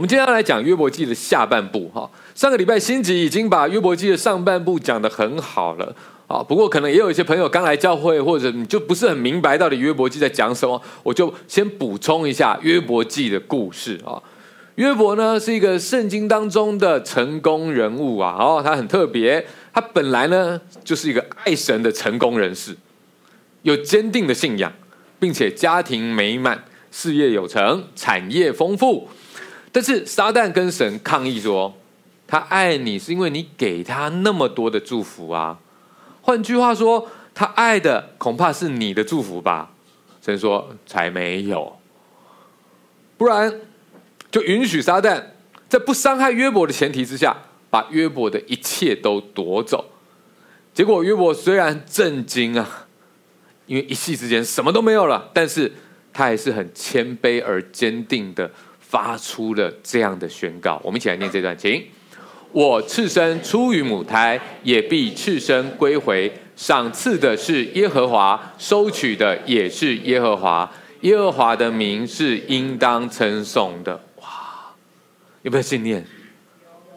我们今天要来讲约伯记的下半部哈。上个礼拜新吉已经把约伯记的上半部讲得很好了啊，不过可能也有一些朋友刚来教会，或者你就不是很明白到底约伯记在讲什么，我就先补充一下约伯记的故事啊。约伯呢是一个圣经当中的成功人物啊，哦，他很特别，他本来呢就是一个爱神的成功人士，有坚定的信仰，并且家庭美满，事业有成，产业丰富。但是撒旦跟神抗议说，他爱你是因为你给他那么多的祝福啊。换句话说，他爱的恐怕是你的祝福吧？神说才没有，不然就允许撒旦在不伤害约伯的前提之下，把约伯的一切都夺走。结果约伯虽然震惊啊，因为一夕之间什么都没有了，但是他还是很谦卑而坚定的。发出了这样的宣告，我们一起来念这段，请。我赤身出于母胎，也必赤身归回。赏赐的是耶和华，收取的也是耶和华。耶和华的名是应当称颂的。哇，有没有信念？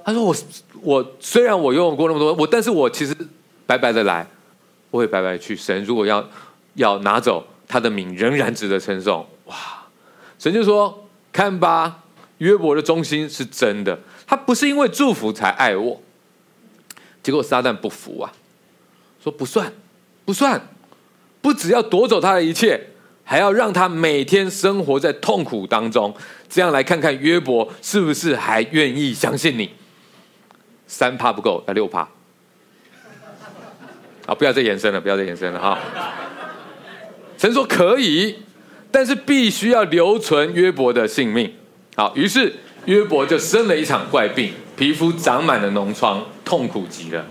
他说我：“我我虽然我拥有过那么多，我但是我其实白白的来，我会白白去。神如果要要拿走他的名，仍然值得称颂。哇，神就说。”看吧，约伯的忠心是真的，他不是因为祝福才爱我。结果撒旦不服啊，说不算，不算，不只要夺走他的一切，还要让他每天生活在痛苦当中。这样来看看约伯是不是还愿意相信你？三趴不够，要六趴。啊，不要再延伸了，不要再延伸了哈。神说可以。但是必须要留存约伯的性命。好，于是约伯就生了一场怪病，皮肤长满了脓疮，痛苦极了。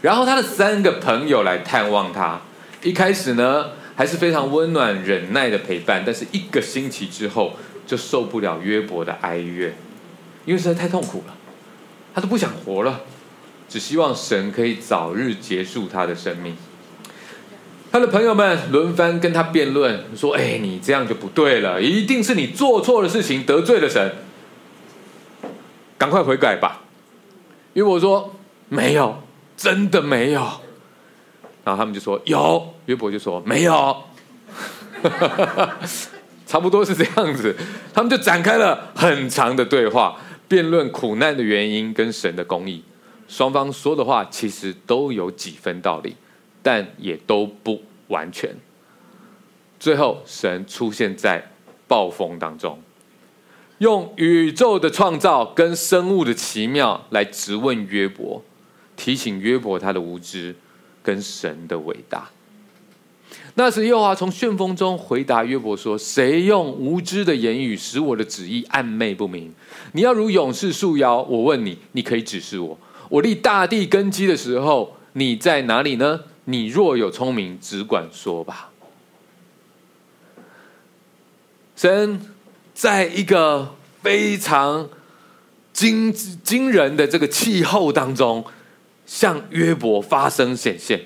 然后他的三个朋友来探望他，一开始呢还是非常温暖忍耐的陪伴，但是一个星期之后就受不了约伯的哀怨，因为实在太痛苦了，他都不想活了，只希望神可以早日结束他的生命。他的朋友们轮番跟他辩论，说：“哎，你这样就不对了，一定是你做错了事情，得罪了神，赶快悔改吧。”约伯说：“没有，真的没有。”然后他们就说：“有。”约伯就说：“没有。”差不多是这样子，他们就展开了很长的对话，辩论苦难的原因跟神的公义。双方说的话其实都有几分道理。但也都不完全。最后，神出现在暴风当中，用宇宙的创造跟生物的奇妙来质问约伯，提醒约伯他的无知跟神的伟大。那时，耶和华从旋风中回答约伯说：“谁用无知的言语使我的旨意暗昧不明？你要如勇士束腰，我问你，你可以指示我。我立大地根基的时候，你在哪里呢？”你若有聪明，只管说吧。神在一个非常惊惊人的这个气候当中，向约伯发声显现。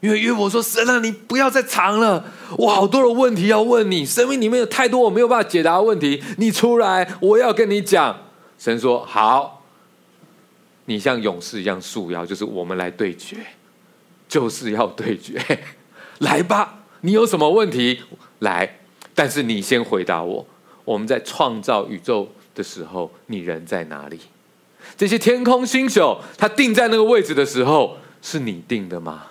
因为约伯说：“神啊，你不要再藏了，我好多的问题要问你，生命里面有太多我没有办法解答的问题，你出来，我要跟你讲。”神说：“好，你像勇士一样束腰，就是我们来对决。”就是要对决，来吧！你有什么问题来？但是你先回答我。我们在创造宇宙的时候，你人在哪里？这些天空星宿，它定在那个位置的时候，是你定的吗？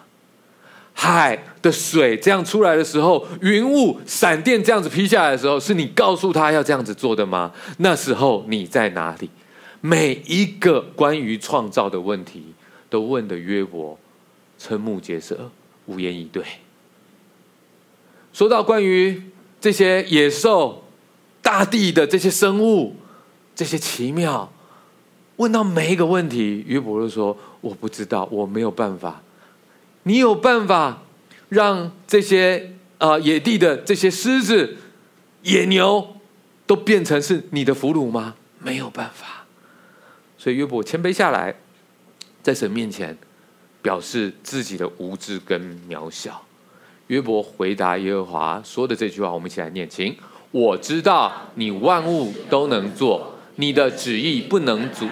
海的水这样出来的时候，云雾、闪电这样子劈下来的时候，是你告诉他要这样子做的吗？那时候你在哪里？每一个关于创造的问题，都问的约伯。瞠目结舌，无言以对。说到关于这些野兽、大地的这些生物、这些奇妙，问到每一个问题，约伯就说：“我不知道，我没有办法。”你有办法让这些啊、野地的这些狮子、野牛都变成是你的俘虏吗？没有办法。所以约伯谦卑下来，在神面前。表示自己的无知跟渺小。约伯回答耶和华说的这句话，我们一起来念：请我知道你万物都能做，你的旨意不能阻。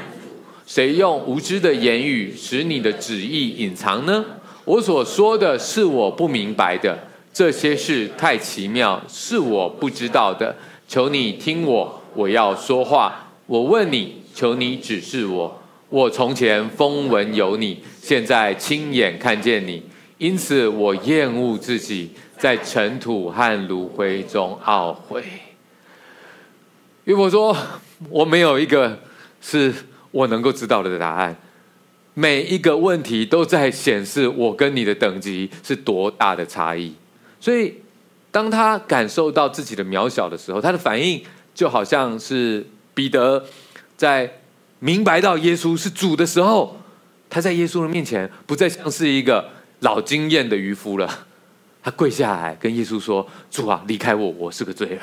谁用无知的言语使你的旨意隐藏呢？我所说的是我不明白的，这些事太奇妙，是我不知道的。求你听我，我要说话。我问你，求你指示我。我从前风闻有你，现在亲眼看见你，因此我厌恶自己，在尘土和炉灰中懊悔。约伯说：“我没有一个是。”我能够知道的答案，每一个问题都在显示我跟你的等级是多大的差异。所以，当他感受到自己的渺小的时候，他的反应就好像是彼得在明白到耶稣是主的时候，他在耶稣的面前不再像是一个老经验的渔夫了，他跪下来跟耶稣说：“主啊，离开我，我是个罪人。”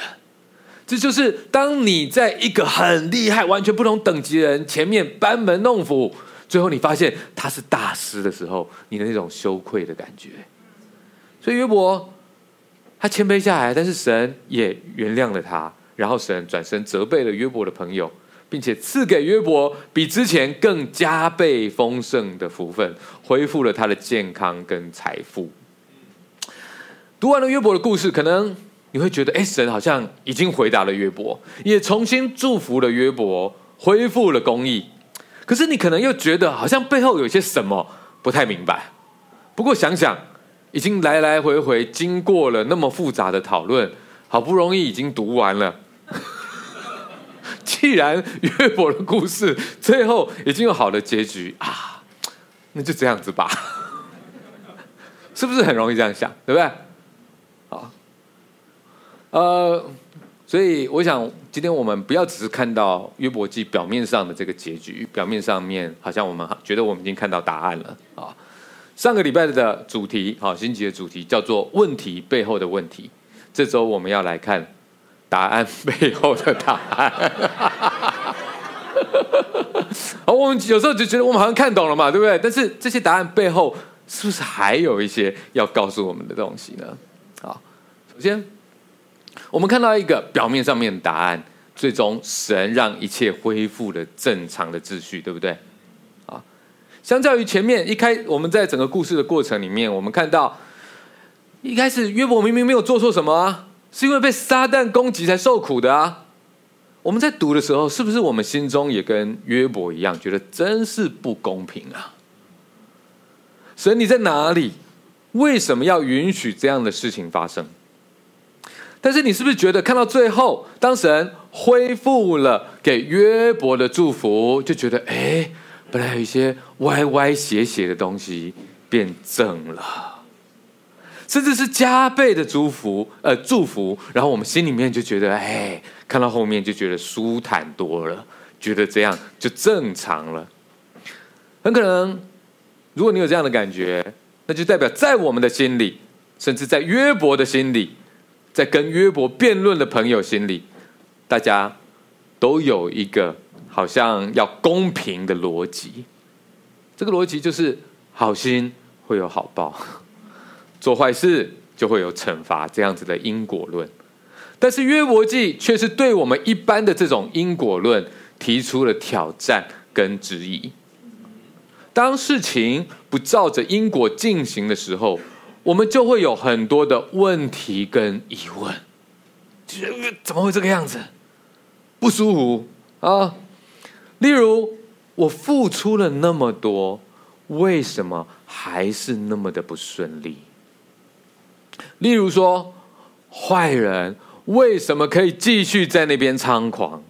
这就是当你在一个很厉害、完全不同等级的人前面班门弄斧，最后你发现他是大师的时候，你的那种羞愧的感觉。所以约伯他谦卑下来，但是神也原谅了他，然后神转身责备了约伯的朋友，并且赐给约伯比之前更加倍丰盛的福分，恢复了他的健康跟财富。读完了约伯的故事，可能。你会觉得，哎，神好像已经回答了约伯，也重新祝福了约伯，恢复了公义。可是你可能又觉得，好像背后有些什么不太明白。不过想想，已经来来回回经过了那么复杂的讨论，好不容易已经读完了。既然约伯的故事最后已经有好的结局啊，那就这样子吧，是不是很容易这样想？对不对？好呃，所以我想，今天我们不要只是看到约伯记表面上的这个结局，表面上面好像我们觉得我们已经看到答案了啊。上个礼拜的主题，好，星期的主题叫做“问题背后的问题”。这周我们要来看答案背后的答案。好，我们有时候就觉得我们好像看懂了嘛，对不对？但是这些答案背后是不是还有一些要告诉我们的东西呢？好，首先。我们看到一个表面上面的答案，最终神让一切恢复了正常的秩序，对不对？啊，相较于前面一开，我们在整个故事的过程里面，我们看到一开始约伯明明没有做错什么啊，是因为被撒旦攻击才受苦的啊。我们在读的时候，是不是我们心中也跟约伯一样，觉得真是不公平啊？神你在哪里？为什么要允许这样的事情发生？但是你是不是觉得看到最后，当神恢复了给约伯的祝福，就觉得哎，本来有一些歪歪斜斜的东西变正了，甚至是加倍的祝福，呃，祝福，然后我们心里面就觉得哎，看到后面就觉得舒坦多了，觉得这样就正常了。很可能，如果你有这样的感觉，那就代表在我们的心里，甚至在约伯的心里。在跟约伯辩论的朋友心里，大家都有一个好像要公平的逻辑。这个逻辑就是好心会有好报，做坏事就会有惩罚，这样子的因果论。但是约伯记却是对我们一般的这种因果论提出了挑战跟质疑。当事情不照着因果进行的时候，我们就会有很多的问题跟疑问，怎么会这个样子？不舒服啊！例如，我付出了那么多，为什么还是那么的不顺利？例如说，坏人为什么可以继续在那边猖狂？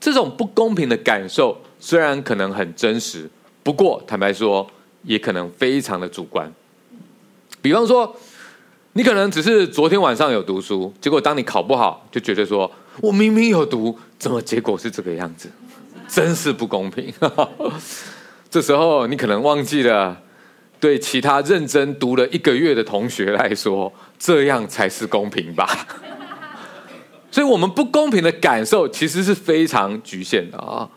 这种不公平的感受虽然可能很真实，不过坦白说，也可能非常的主观。比方说，你可能只是昨天晚上有读书，结果当你考不好，就觉得说我明明有读，怎么结果是这个样子？真是不公平。这时候你可能忘记了，对其他认真读了一个月的同学来说，这样才是公平吧？所以，我们不公平的感受其实是非常局限的啊。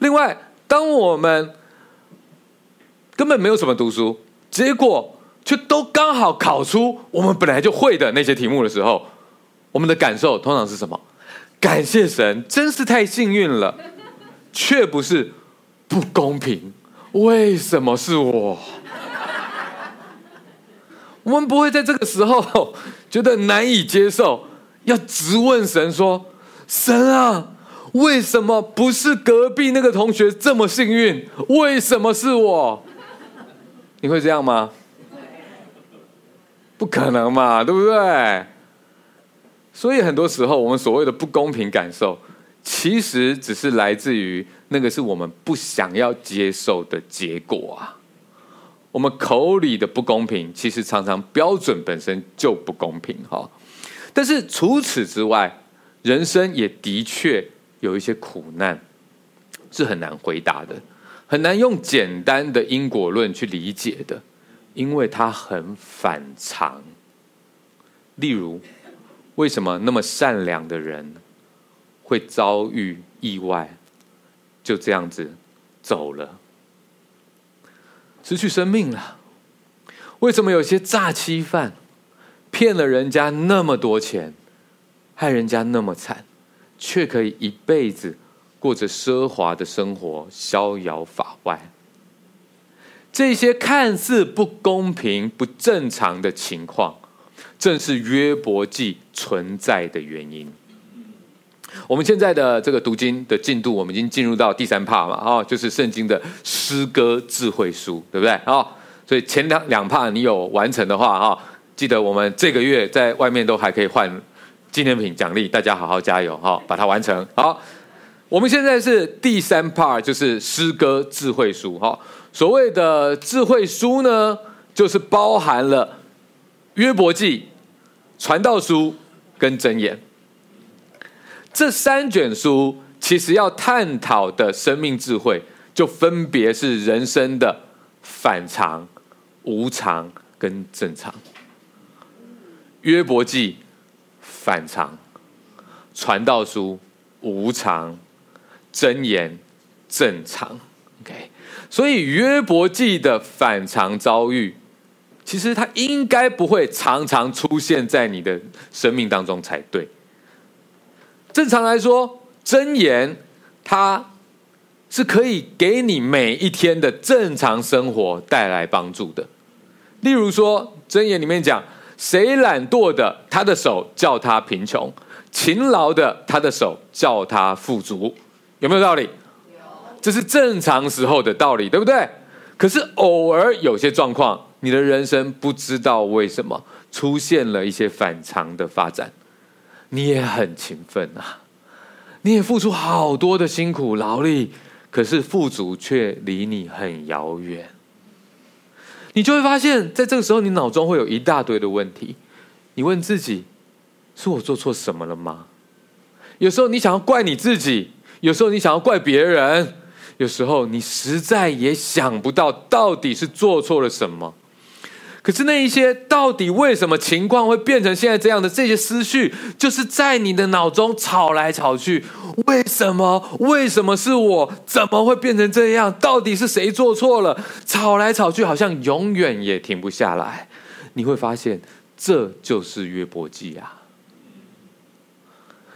另外，当我们根本没有什么读书，结果。却都刚好考出我们本来就会的那些题目的时候，我们的感受通常是什么？感谢神，真是太幸运了，却不是不公平。为什么是我？我们不会在这个时候 觉得难以接受，要直问神说：“神啊，为什么不是隔壁那个同学这么幸运？为什么是我？”你会这样吗？不可能嘛，对不对？所以很多时候，我们所谓的不公平感受，其实只是来自于那个是我们不想要接受的结果啊。我们口里的不公平，其实常常标准本身就不公平哈。但是除此之外，人生也的确有一些苦难是很难回答的，很难用简单的因果论去理解的，因为它很反常。例如，为什么那么善良的人会遭遇意外，就这样子走了？失去生命了。为什么有些诈欺犯骗了人家那么多钱，害人家那么惨，却可以一辈子过着奢华的生活，逍遥法外？这些看似不公平、不正常的情况，正是约伯记存在的原因。我们现在的这个读经的进度，我们已经进入到第三 part 嘛，哦，就是圣经的诗歌智慧书，对不对？哦，所以前两两帕你有完成的话，哈，记得我们这个月在外面都还可以换纪念品奖励，大家好好加油，哈，把它完成。好，我们现在是第三帕就是诗歌智慧书，哈，所谓的智慧书呢，就是包含了约伯记、传道书跟箴言。这三卷书其实要探讨的生命智慧，就分别是人生的反常、无常跟正常。约伯记反常，传道书无常，箴言正常。OK，所以约伯记的反常遭遇，其实它应该不会常常出现在你的生命当中才对。正常来说，箴言它是可以给你每一天的正常生活带来帮助的。例如说，箴言里面讲：“谁懒惰的，他的手叫他贫穷；勤劳的，他的手叫他富足。”有没有道理？有。这是正常时候的道理，对不对？可是偶尔有些状况，你的人生不知道为什么出现了一些反常的发展。你也很勤奋啊，你也付出好多的辛苦劳力，可是富足却离你很遥远。你就会发现，在这个时候，你脑中会有一大堆的问题。你问自己：是我做错什么了吗？有时候你想要怪你自己，有时候你想要怪别人，有时候你实在也想不到到底是做错了什么。可是那一些到底为什么情况会变成现在这样的这些思绪，就是在你的脑中吵来吵去。为什么？为什么是我？怎么会变成这样？到底是谁做错了？吵来吵去，好像永远也停不下来。你会发现，这就是约伯记啊。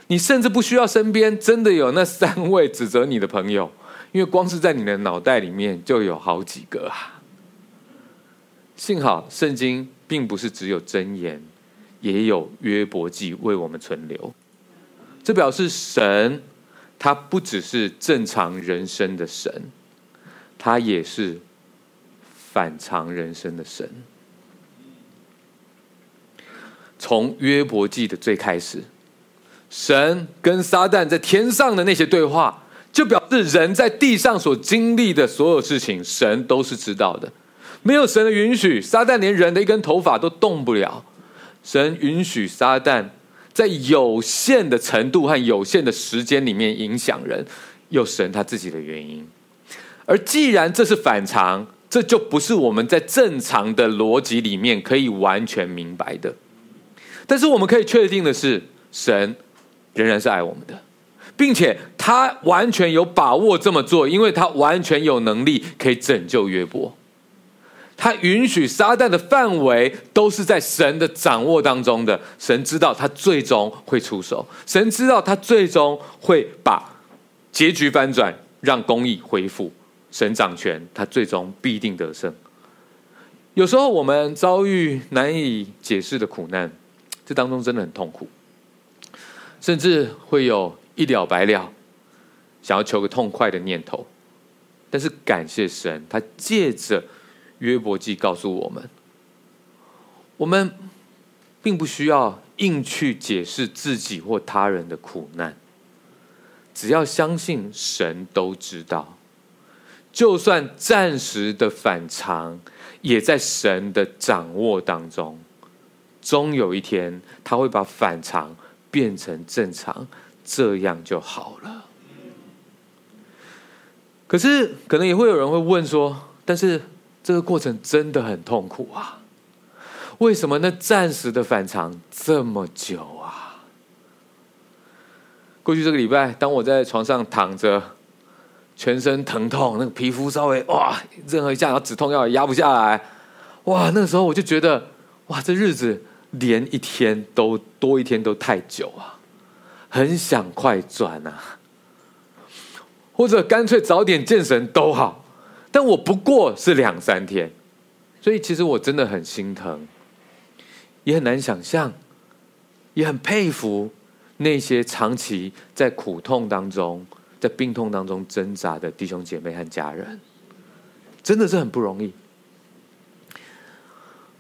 你甚至不需要身边真的有那三位指责你的朋友，因为光是在你的脑袋里面就有好几个啊。幸好圣经并不是只有箴言，也有约伯记为我们存留。这表示神，他不只是正常人生的神，他也是反常人生的神。从约伯记的最开始，神跟撒旦在天上的那些对话，就表示人在地上所经历的所有事情，神都是知道的。没有神的允许，撒旦连人的一根头发都动不了。神允许撒旦在有限的程度和有限的时间里面影响人，有神他自己的原因。而既然这是反常，这就不是我们在正常的逻辑里面可以完全明白的。但是我们可以确定的是，神仍然是爱我们的，并且他完全有把握这么做，因为他完全有能力可以拯救约伯。他允许撒旦的范围都是在神的掌握当中的。神知道他最终会出手，神知道他最终会把结局翻转，让公义恢复。神掌权，他最终必定得胜。有时候我们遭遇难以解释的苦难，这当中真的很痛苦，甚至会有一了百了，想要求个痛快的念头。但是感谢神，他借着约伯记告诉我们，我们并不需要硬去解释自己或他人的苦难，只要相信神都知道，就算暂时的反常。也在神的掌握当中，终有一天他会把反常变成正常，这样就好了。可是，可能也会有人会问说：“但是这个过程真的很痛苦啊？为什么那暂时的反常这么久啊？”过去这个礼拜，当我在床上躺着。全身疼痛，那个皮肤稍微哇，任何一下，然后止痛药也压不下来，哇，那个时候我就觉得，哇，这日子连一天都多一天都太久啊，很想快转啊，或者干脆早点见神都好，但我不过是两三天，所以其实我真的很心疼，也很难想象，也很佩服那些长期在苦痛当中。在病痛当中挣扎的弟兄姐妹和家人，真的是很不容易。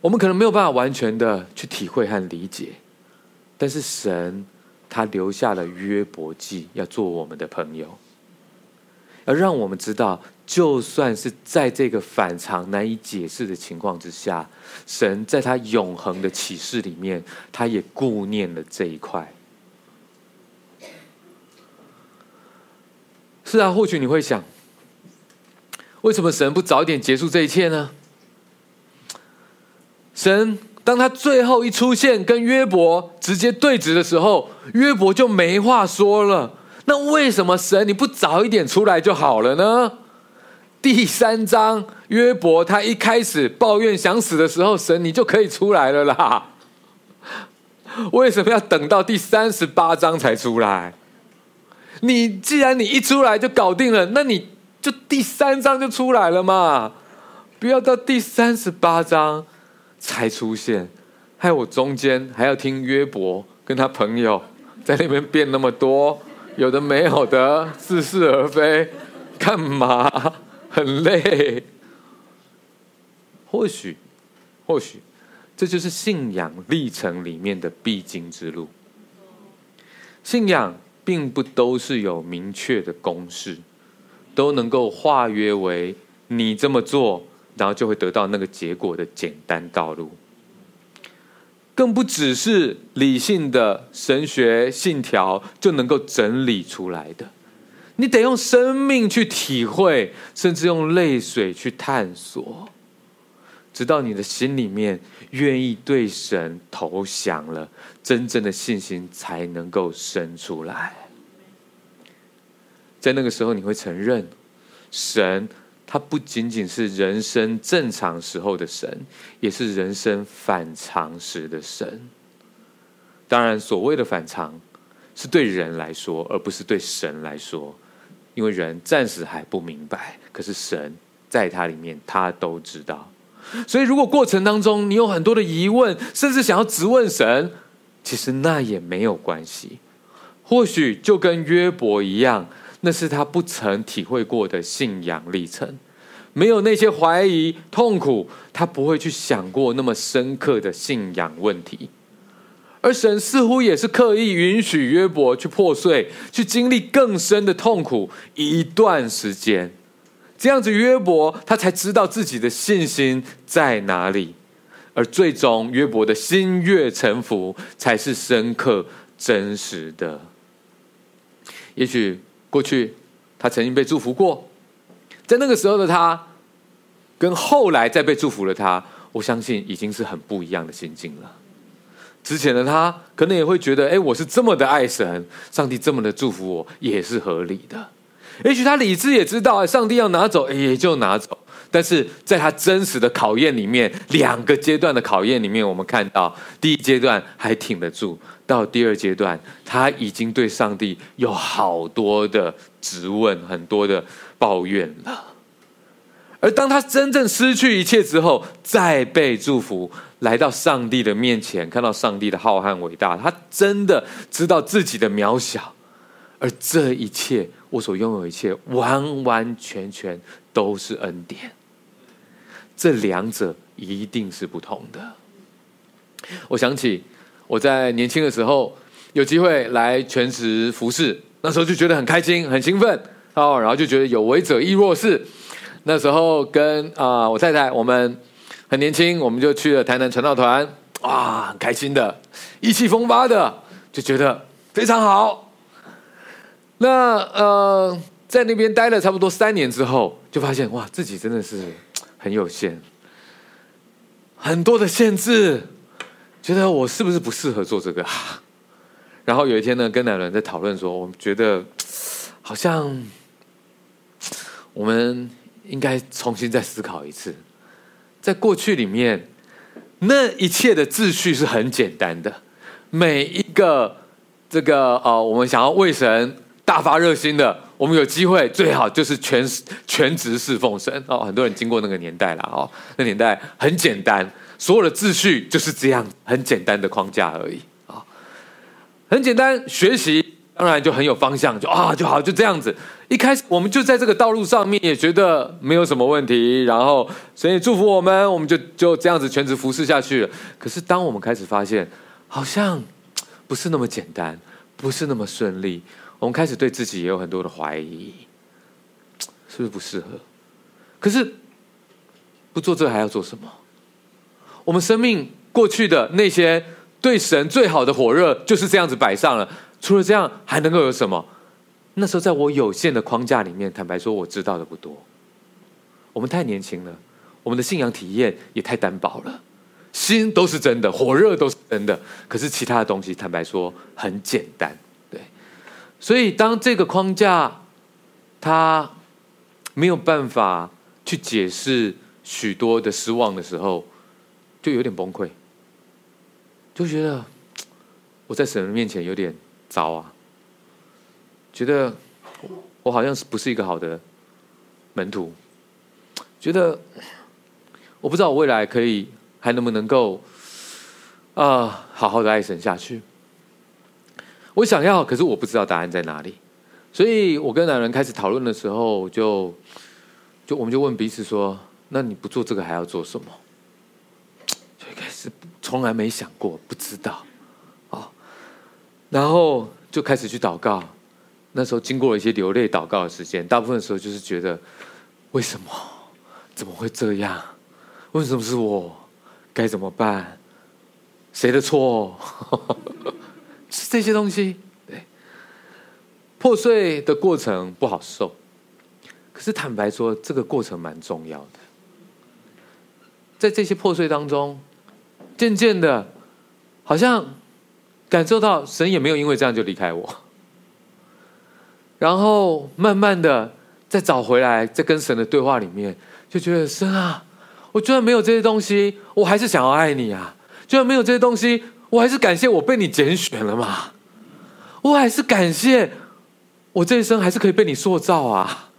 我们可能没有办法完全的去体会和理解，但是神他留下了约伯记，要做我们的朋友，要让我们知道，就算是在这个反常难以解释的情况之下，神在他永恒的启示里面，他也顾念了这一块。是啊，或许你会想，为什么神不早点结束这一切呢？神当他最后一出现，跟约伯直接对峙的时候，约伯就没话说了。那为什么神你不早一点出来就好了呢？第三章，约伯他一开始抱怨想死的时候，神你就可以出来了啦。为什么要等到第三十八章才出来？你既然你一出来就搞定了，那你就第三章就出来了嘛，不要到第三十八章才出现，害我中间还要听约伯跟他朋友 在那边变那么多，有的没有的，似是而非，干嘛？很累。或许，或许，这就是信仰历程里面的必经之路。信仰。并不都是有明确的公式，都能够化约为你这么做，然后就会得到那个结果的简单道路。更不只是理性的神学信条就能够整理出来的，你得用生命去体会，甚至用泪水去探索。直到你的心里面愿意对神投降了，真正的信心才能够生出来。在那个时候，你会承认，神他不仅仅是人生正常时候的神，也是人生反常时的神。当然，所谓的反常，是对人来说，而不是对神来说，因为人暂时还不明白，可是神在他里面，他都知道。所以，如果过程当中你有很多的疑问，甚至想要质问神，其实那也没有关系。或许就跟约伯一样，那是他不曾体会过的信仰历程，没有那些怀疑、痛苦，他不会去想过那么深刻的信仰问题。而神似乎也是刻意允许约伯去破碎，去经历更深的痛苦一段时间。这样子，约伯他才知道自己的信心在哪里，而最终约伯的心悦诚服才是深刻真实的。也许过去他曾经被祝福过，在那个时候的他，跟后来再被祝福的他，我相信已经是很不一样的心境了。之前的他可能也会觉得，哎，我是这么的爱神，上帝这么的祝福我，也是合理的。也许他理智也知道，上帝要拿走，也就拿走。但是在他真实的考验里面，两个阶段的考验里面，我们看到第一阶段还挺得住，到第二阶段，他已经对上帝有好多的质问，很多的抱怨了。而当他真正失去一切之后，再被祝福，来到上帝的面前，看到上帝的浩瀚伟大，他真的知道自己的渺小。而这一切，我所拥有一切，完完全全都是恩典。这两者一定是不同的。我想起我在年轻的时候，有机会来全职服侍，那时候就觉得很开心、很兴奋哦，然后就觉得有为者亦若是。那时候跟啊、我太太，我们很年轻，我们就去了台南传道团，哇，很开心的，意气风发的，就觉得非常好。那呃，在那边待了差不多三年之后，就发现哇，自己真的是很有限，很多的限制，觉得我是不是不适合做这个啊？然后有一天呢，跟两人在讨论说，我们觉得好像我们。应该重新再思考一次，在过去里面，那一切的秩序是很简单的。每一个这个呃，我们想要为神大发热心的，我们有机会最好就是全全职侍奉神哦。很多人经过那个年代了哦，那年代很简单，所有的秩序就是这样，很简单的框架而已啊、很简单学习。当然就很有方向，就啊就好，就这样子。一开始我们就在这个道路上面，也觉得没有什么问题。然后神也祝福我们，我们就就这样子全职服侍下去了。可是当我们开始发现，好像 不是那么简单，不是那么顺利。我们开始对自己也有很多的怀疑，是不是不适合？可是不做这还要做什么？我们生命过去的那些对神最好的火热，就是这样子摆上了。除了这样，还能够有什么？那时候，在我有限的框架里面，坦白说，我知道的不多。我们太年轻了，我们的信仰体验也太单薄了。心都是真的，火热都是真的，可是其他的东西，坦白说，很简单。对，所以当这个框架它没有办法去解释许多的失望的时候，就有点崩溃，就觉得我在神的面前有点。糟啊！觉得我好像是不是一个好的门徒？觉得我不知道我未来可以还能不能够啊、好好的爱神下去。我想要，可是我不知道答案在哪里。所以我跟男人开始讨论的时候就，就我们就问彼此说：“那你不做这个还要做什么？”就一开始从来没想过，不知道。然后就开始去祷告，那时候经过了一些流泪祷告的时间，大部分的时候就是觉得，为什么？怎么会这样？为什么是我？该怎么办？谁的错？是这些东西。对，破碎的过程不好受，可是坦白说，这个过程蛮重要的。在这些破碎当中，渐渐的，好像。感受到神也没有因为这样就离开我，然后慢慢的再找回来，在跟神的对话里面，就觉得神啊，我居然没有这些东西，我还是想要爱你啊；居然没有这些东西，我还是感谢我被你拣选了嘛，我还是感谢我这一生还是可以被你塑造啊。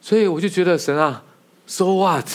所以我就觉得神啊，So what？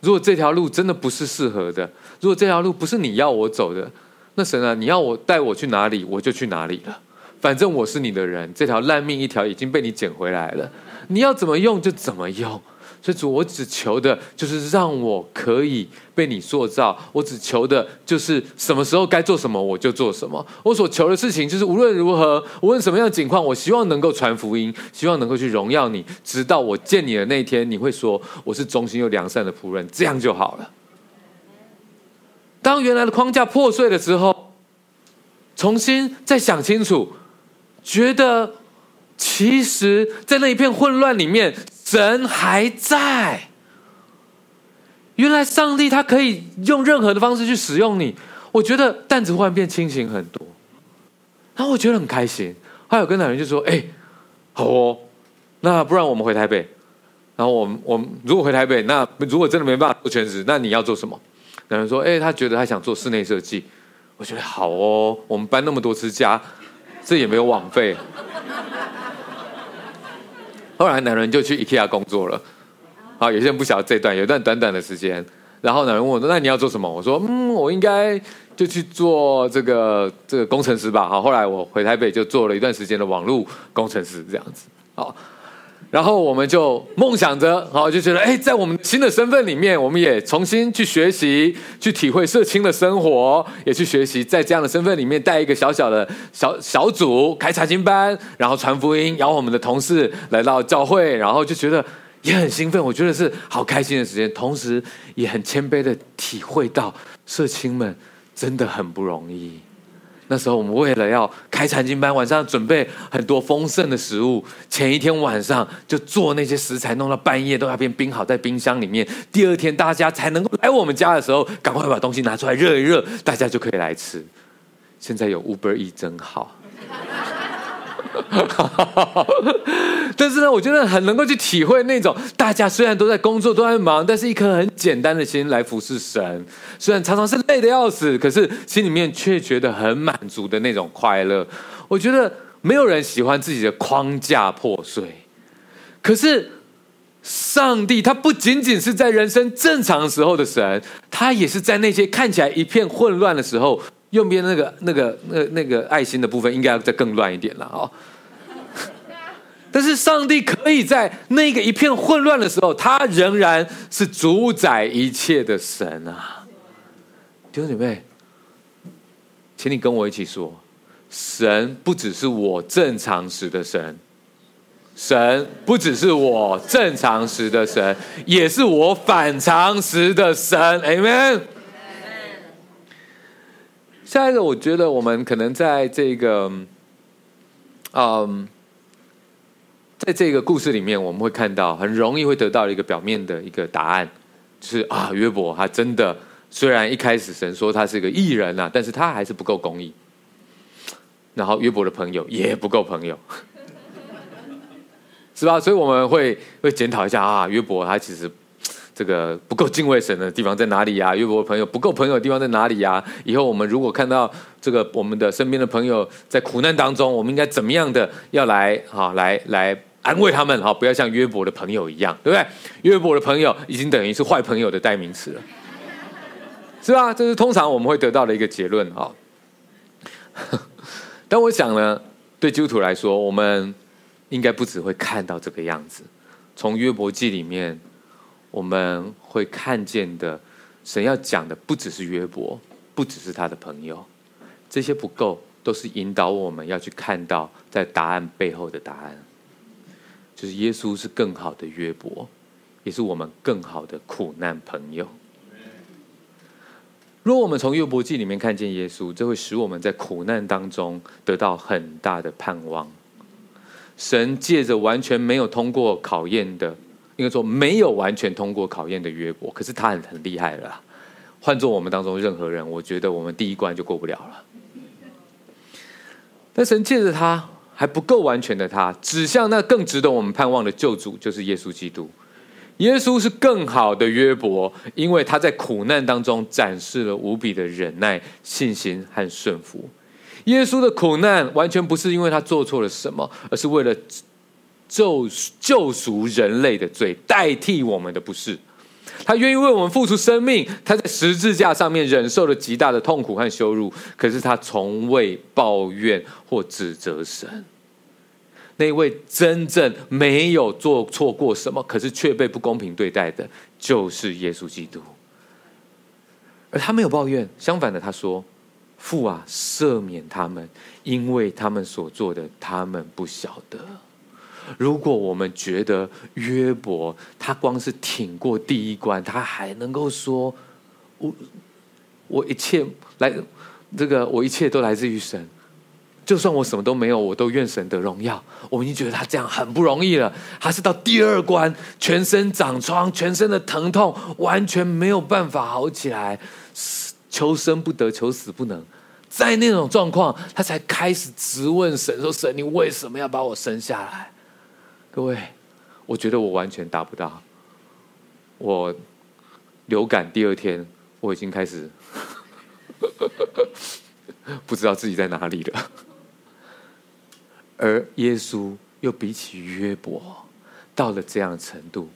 如果这条路真的不是适合的，如果这条路不是你要我走的。那神啊，你要我带我去哪里，我就去哪里了。反正我是你的人，这条烂命一条已经被你捡回来了。你要怎么用就怎么用。所以主，我只求的就是让我可以被你塑造。我只求的就是什么时候该做什么我就做什么。我所求的事情就是无论如何，无论什么样的境况，我希望能够传福音，希望能够去荣耀你，直到我见你的那一天，你会说我是忠心又良善的仆人，这样就好了。当原来的框架破碎了之后，重新再想清楚，觉得其实，在那一片混乱里面，神还在。原来上帝他可以用任何的方式去使用你，我觉得担子忽然变轻省很多，然后我觉得很开心。还有跟男人就说：“哎，好哦，那不然我们回台北，然后我们我们如果回台北，那如果真的没办法做全职，那你要做什么？男人说，哎，他觉得他想做室内设计。我觉得好哦，我们搬那么多次家，这也没有网费。后来男人就去 IKEA 工作了。好，有些人不晓得这段，有一段短短的时间。然后男人问我：“那你要做什么？”我说：“嗯，我应该就去做这个这个工程师吧。”好，后来我回台北就做了一段时间的网络工程师，这样子。好。然后我们就梦想着，好就觉得，哎，在我们新的身份里面，我们也重新去学习，去体会社青的生活，也去学习在这样的身份里面带一个小小的小小组，开查经班，然后传福音，邀我们的同事来到教会，然后就觉得也很兴奋，我觉得是好开心的时间，同时也很谦卑的体会到社青们真的很不容易。那时候我们为了要开禅经班，晚上准备很多丰盛的食物，前一天晚上就做那些食材，弄到半夜都要变冰好在冰箱里面。第二天大家才能够来我们家的时候，赶快把东西拿出来热一热，大家就可以来吃。现在有 Uber E 真好。但是呢，我觉得很能够去体会那种大家虽然都在工作，都在忙，但是一颗很简单的心来服侍神。虽然常常是累得要死，可是心里面却觉得很满足的那种快乐。我觉得没有人喜欢自己的框架破碎，可是上帝他不仅仅是在人生正常时候的神，他也是在那些看起来一片混乱的时候。右边那个、那个、那、那个爱心的部分，应该要再更乱一点了哦。但是上帝可以在那个一片混乱的时候，他仍然是主宰一切的神啊！弟兄姐妹，请你跟我一起说：神不只是我正常时的神，神不只是我正常时的神，也是我反常时的神。Amen。下一个，我觉得我们可能在这个，嗯，在这个故事里面，我们会看到很容易会得到一个表面的一个答案，就是啊，约伯他真的虽然一开始神说他是个艺人呐，但是他还是不够公义。然后约伯的朋友也不够朋友，是吧？所以我们会会检讨一下啊，约伯他其实。这个不够敬畏神的地方在哪里呀？约伯朋友不够朋友的地方在哪里呀？以后我们如果看到这个我们的身边的朋友在苦难当中，我们应该怎么样的要来哈来来安慰他们哈？不要像约伯的朋友一样，对不对？约伯的朋友已经等于是坏朋友的代名词了，是吧？这是通常我们会得到的一个结论哈。但我想呢，对基督徒来说，我们应该不只会看到这个样子，从约伯记里面。我们会看见的，神要讲的不只是约伯，不只是他的朋友，这些不够，都是引导我们要去看到在答案背后的答案，就是耶稣是更好的约伯，也是我们更好的苦难朋友。如果我们从约伯记里面看见耶稣，这会使我们在苦难当中得到很大的盼望。神借着完全没有通过考验的。应该说没有完全通过考验的约伯，可是他很很厉害了。换做我们当中任何人，我觉得我们第一关就过不了了。但神借着他还不够完全的他，指向那更值得我们盼望的救主，就是耶稣基督。耶稣是更好的约伯，因为他在苦难当中展示了无比的忍耐、信心和顺服。耶稣的苦难完全不是因为他做错了什么，而是为了。救救赎人类的罪，代替我们的不是，他愿意为我们付出生命，他在十字架上面忍受了极大的痛苦和羞辱，可是他从未抱怨或指责神。那位真正没有做错过什么，可是却被不公平对待的，就是耶稣基督。而他没有抱怨，相反的，他说：“父啊，赦免他们，因为他们所做的，他们不晓得。”如果我们觉得约伯他光是挺过第一关，他还能够说：“我我一切来这个，我一切都来自于神，就算我什么都没有，我都愿神得荣耀。”我们已经觉得他这样很不容易了。他是到第二关，全身长疮，全身的疼痛，完全没有办法好起来，求生不得，求死不能，在那种状况，他才开始质问神说：“神，你为什么要把我生下来？”各位，我觉得我完全达不到。我流感第二天，我已经开始 不知道自己在哪里了。而耶稣又比起约伯，到了这样程度，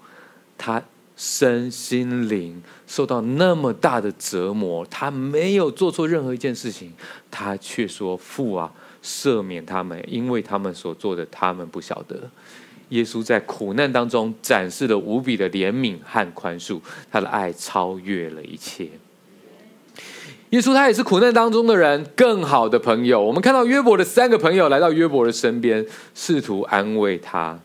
他身心灵受到那么大的折磨，他没有做错任何一件事情，他却说：“父啊，赦免他们，因为他们所做的，他们不晓得。”耶稣在苦难当中展示了无比的怜悯和宽恕，他的爱超越了一切。耶稣他也是苦难当中的人更好的朋友。我们看到约伯的三个朋友来到约伯的身边，试图安慰他。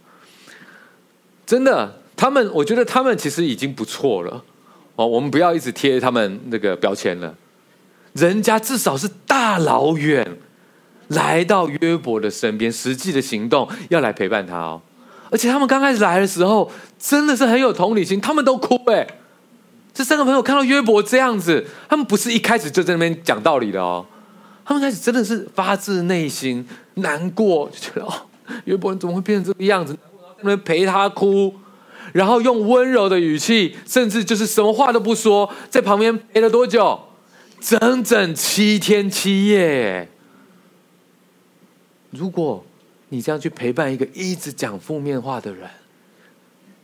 真的，他们我觉得他们其实已经不错了。哦，我们不要一直贴他们那个标签了。人家至少是大老远来到约伯的身边，实际的行动要来陪伴他哦。而且他们刚开始来的时候，真的是很有同理心，他们都哭哎。这三个朋友看到约伯这样子，他们不是一开始就在那边讲道理的哦，他们开始真的是发自内心难过，就觉得哦，约伯你怎么会变成这个样子？那边陪他哭，然后用温柔的语气，甚至就是什么话都不说，在旁边陪了多久？整整七天七夜。如果你这样去陪伴一个一直讲负面话的人。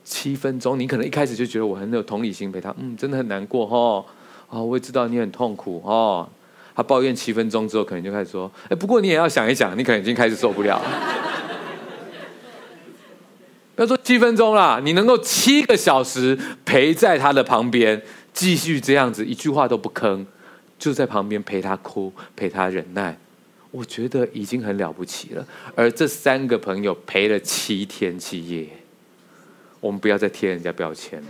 七分钟，你可能一开始就觉得我很有同理心，陪他，嗯，真的很难过哦，我也知道你很痛苦哦。他抱怨七分钟之后，可能就开始说，哎，不过你也要想一想，你可能已经开始受不了了。不要说七分钟啦，你能够七个小时陪在他的旁边，继续这样子，一句话都不吭，就在旁边陪他哭，陪他忍耐，我觉得已经很了不起了。而这三个朋友陪了七天七夜。我们不要再贴人家标签了。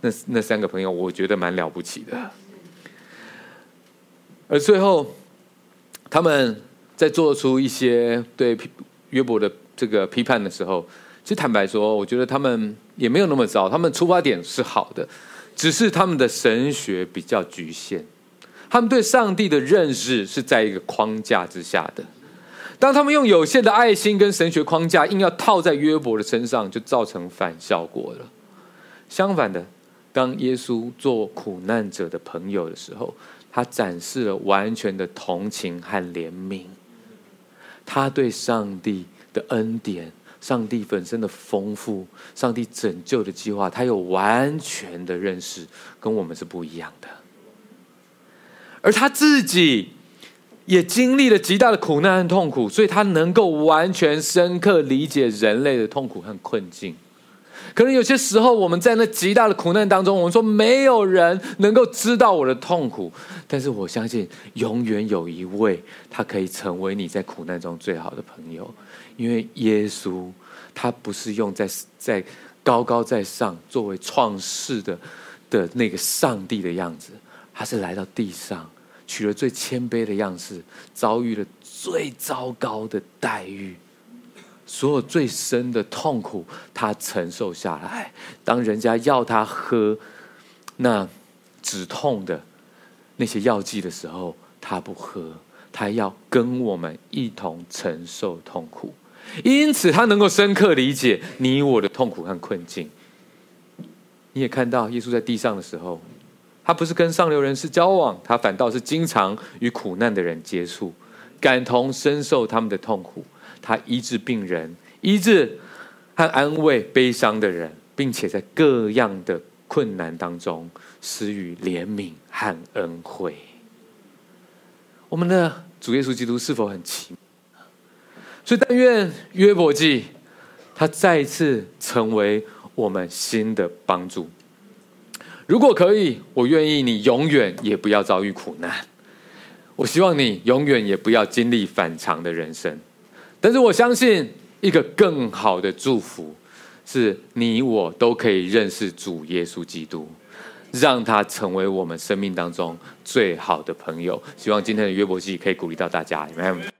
那那三个朋友，我觉得蛮了不起的。而最后，他们在做出一些对约伯的这个批判的时候，其实坦白说，我觉得他们也没有那么糟。他们出发点是好的，只是他们的神学比较局限。他们对上帝的认识是在一个框架之下的。当他们用有限的爱心跟神学框架硬要套在约伯的身上，就造成反效果了。相反的，当耶稣做苦难者的朋友的时候，他展示了完全的同情和怜悯。他对上帝的恩典、上帝本身的丰富、上帝拯救的计划，他有完全的认识，跟我们是不一样的。而他自己。也经历了极大的苦难和痛苦，所以他能够完全深刻理解人类的痛苦和困境。可能有些时候，我们在那极大的苦难当中，我们说没有人能够知道我的痛苦，但是我相信，永远有一位，他可以成为你在苦难中最好的朋友，因为耶稣，他不是用在在高高在上作为创世的的那个上帝的样子，他是来到地上。取了最谦卑的样式，遭遇了最糟糕的待遇，所有最深的痛苦，他承受下来。当人家要他喝那止痛的那些药剂的时候，他不喝，他要跟我们一同承受痛苦。因此，他能够深刻理解你我的痛苦和困境。你也看到耶稣在地上的时候。他不是跟上流人士交往，他反倒是经常与苦难的人接触，感同身受他们的痛苦。他医治病人，医治和安慰悲伤的人，并且在各样的困难当中施予怜悯和恩惠。我们的主耶稣基督是否很奇妙？所以，但愿约伯记他再一次成为我们新的帮助。如果可以，我愿意你永远也不要遭遇苦难。我希望你永远也不要经历反常的人生。但是我相信一个更好的祝福，是你我都可以认识主耶稣基督，让他成为我们生命当中最好的朋友。希望今天的约伯记可以鼓励到大家，Amen。